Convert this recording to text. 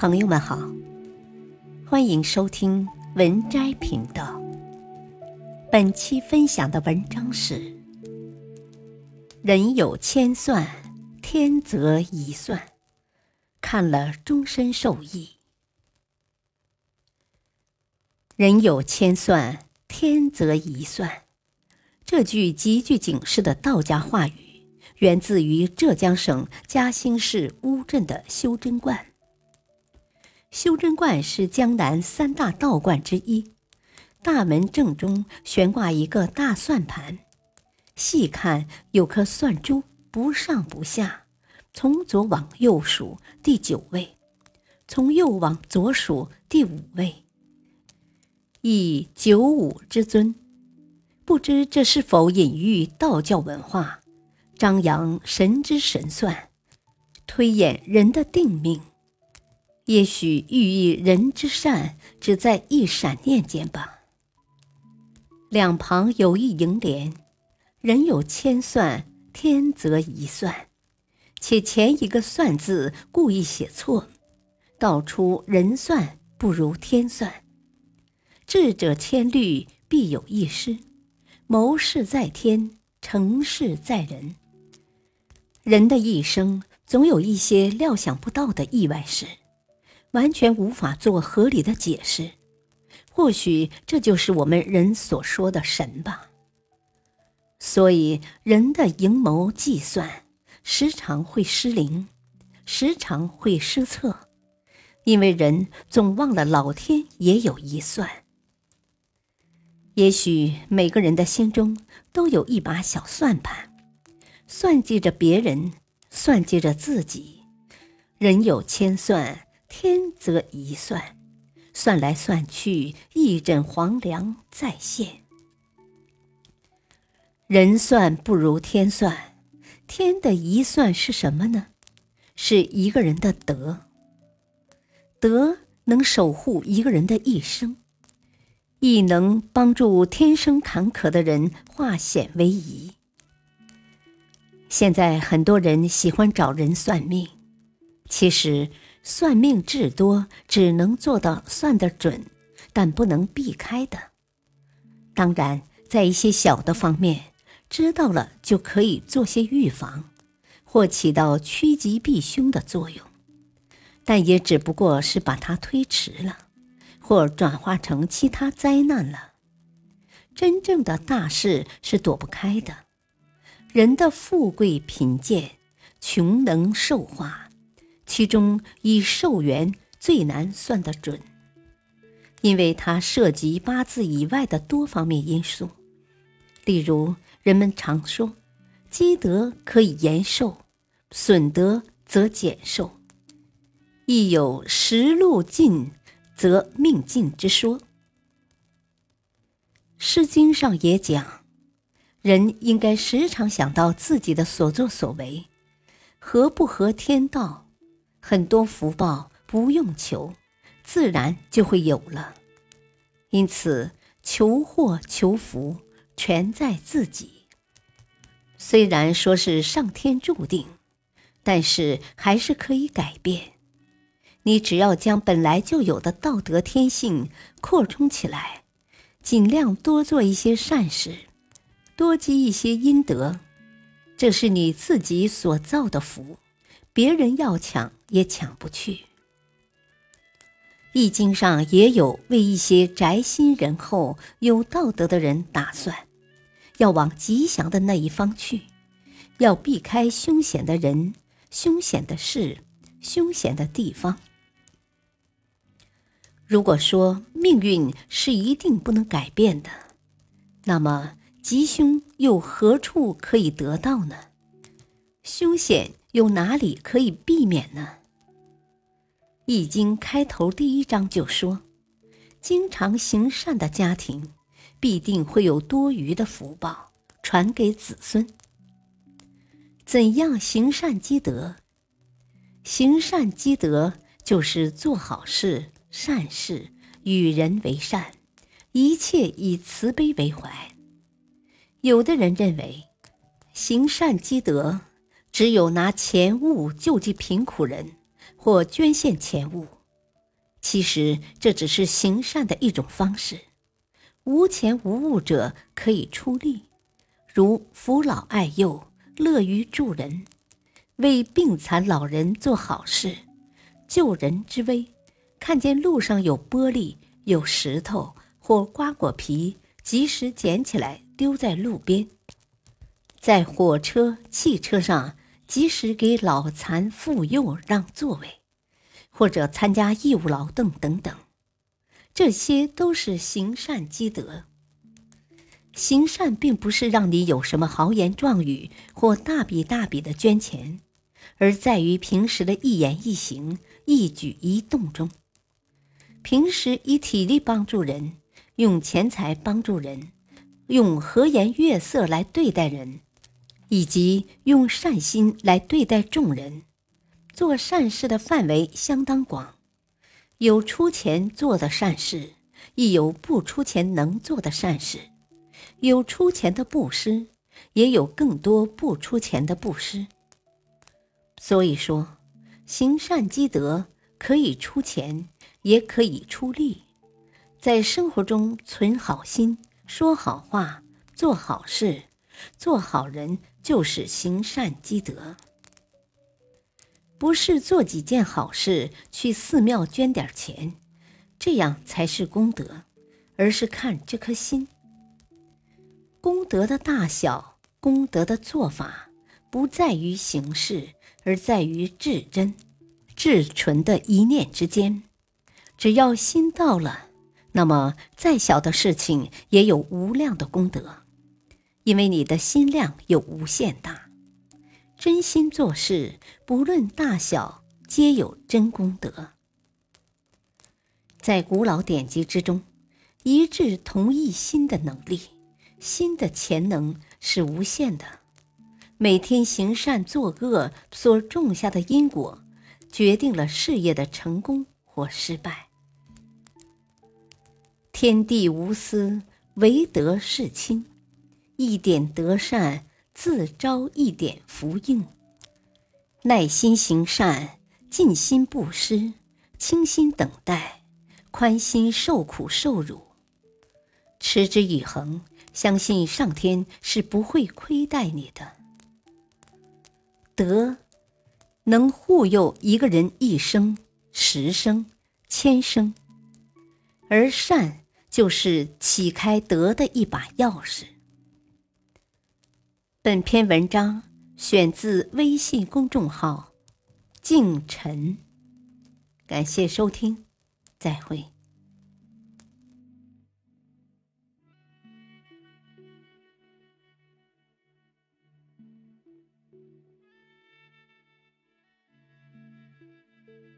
朋友们好，欢迎收听文摘频道。本期分享的文章是：人有千算，天则一算，看了终身受益。人有千算，天则一算。这句极具警示的道家话语，源自于浙江省嘉兴市乌镇的修真观。修真观是江南三大道观之一，大门正中悬挂一个大算盘，细看有颗算珠，不上不下，从左往右数第九位，从右往左数第五位，以九五之尊。不知这是否隐喻道教文化，张扬神之神算，推演人的定命。也许寓意人之善只在一闪念间吧。两旁有一楹联：“人有千算，天则一算。”且前一个“算”字故意写错，道出人算不如天算。智者千虑，必有一失。谋事在天，成事在人。人的一生总有一些料想不到的意外事。完全无法做合理的解释，或许这就是我们人所说的神吧。所以，人的阴谋计算时常会失灵，时常会失策，因为人总忘了老天也有一算。也许每个人的心中都有一把小算盘，算计着别人，算计着自己。人有千算。天则一算，算来算去，一枕黄粱再现。人算不如天算，天的一算是什么呢？是一个人的德。德能守护一个人的一生，亦能帮助天生坎坷的人化险为夷。现在很多人喜欢找人算命，其实。算命至多只能做到算得准，但不能避开的。当然，在一些小的方面，知道了就可以做些预防，或起到趋吉避凶的作用。但也只不过是把它推迟了，或转化成其他灾难了。真正的大事是躲不开的。人的富贵贫贱，穷能寿化。其中以寿元最难算得准，因为它涉及八字以外的多方面因素。例如，人们常说，积德可以延寿，损德则减寿，亦有时路尽则命尽之说。《诗经》上也讲，人应该时常想到自己的所作所为，合不合天道。很多福报不用求，自然就会有了。因此，求祸求福全在自己。虽然说是上天注定，但是还是可以改变。你只要将本来就有的道德天性扩充起来，尽量多做一些善事，多积一些阴德，这是你自己所造的福。别人要抢也抢不去。《易经》上也有为一些宅心仁厚、有道德的人打算，要往吉祥的那一方去，要避开凶险的人、凶险的事、凶险的地方。如果说命运是一定不能改变的，那么吉凶又何处可以得到呢？凶险。有哪里可以避免呢？《易经》开头第一章就说：“经常行善的家庭，必定会有多余的福报传给子孙。”怎样行善积德？行善积德就是做好事、善事，与人为善，一切以慈悲为怀。有的人认为，行善积德。只有拿钱物救济贫苦人，或捐献钱物，其实这只是行善的一种方式。无钱无物者可以出力，如扶老爱幼，乐于助人，为病残老人做好事，救人之危。看见路上有玻璃、有石头或瓜果皮，及时捡起来丢在路边；在火车、汽车上，及时给老残妇幼让座位，或者参加义务劳动等等。这些都是行善积德。行善并不是让你有什么豪言壮语或大笔大笔的捐钱，而在于平时的一言一行、一举一动中。平时以体力帮助人，用钱财帮助人，用和颜悦色来对待人，以及用善心来对待众人，做善事的范围相当广。有出钱做的善事，亦有不出钱能做的善事；有出钱的布施，也有更多不出钱的布施。所以说，行善积德可以出钱，也可以出力。在生活中存好心，说好话，做好事，做好人，就是行善积德。不是做几件好事，去寺庙捐点钱，这样才是功德，而是看这颗心。功德的大小，功德的做法，不在于形式，而在于至真、至纯的一念之间。只要心到了，那么再小的事情也有无量的功德，因为你的心量有无限大。真心做事，不论大小，皆有真功德。在古老典籍之中，一致同一心的能力，心的潜能是无限的。每天行善作恶所种下的因果，决定了事业的成功或失败。天地无私，唯德是亲，一点德善。自招一点福应，耐心行善，尽心布施，倾心等待，宽心受苦受辱，持之以恒，相信上天是不会亏待你的。德能护佑一个人一生、十生、千生，而善就是启开德的一把钥匙。本篇文章选自微信公众号“静晨”，感谢收听，再会。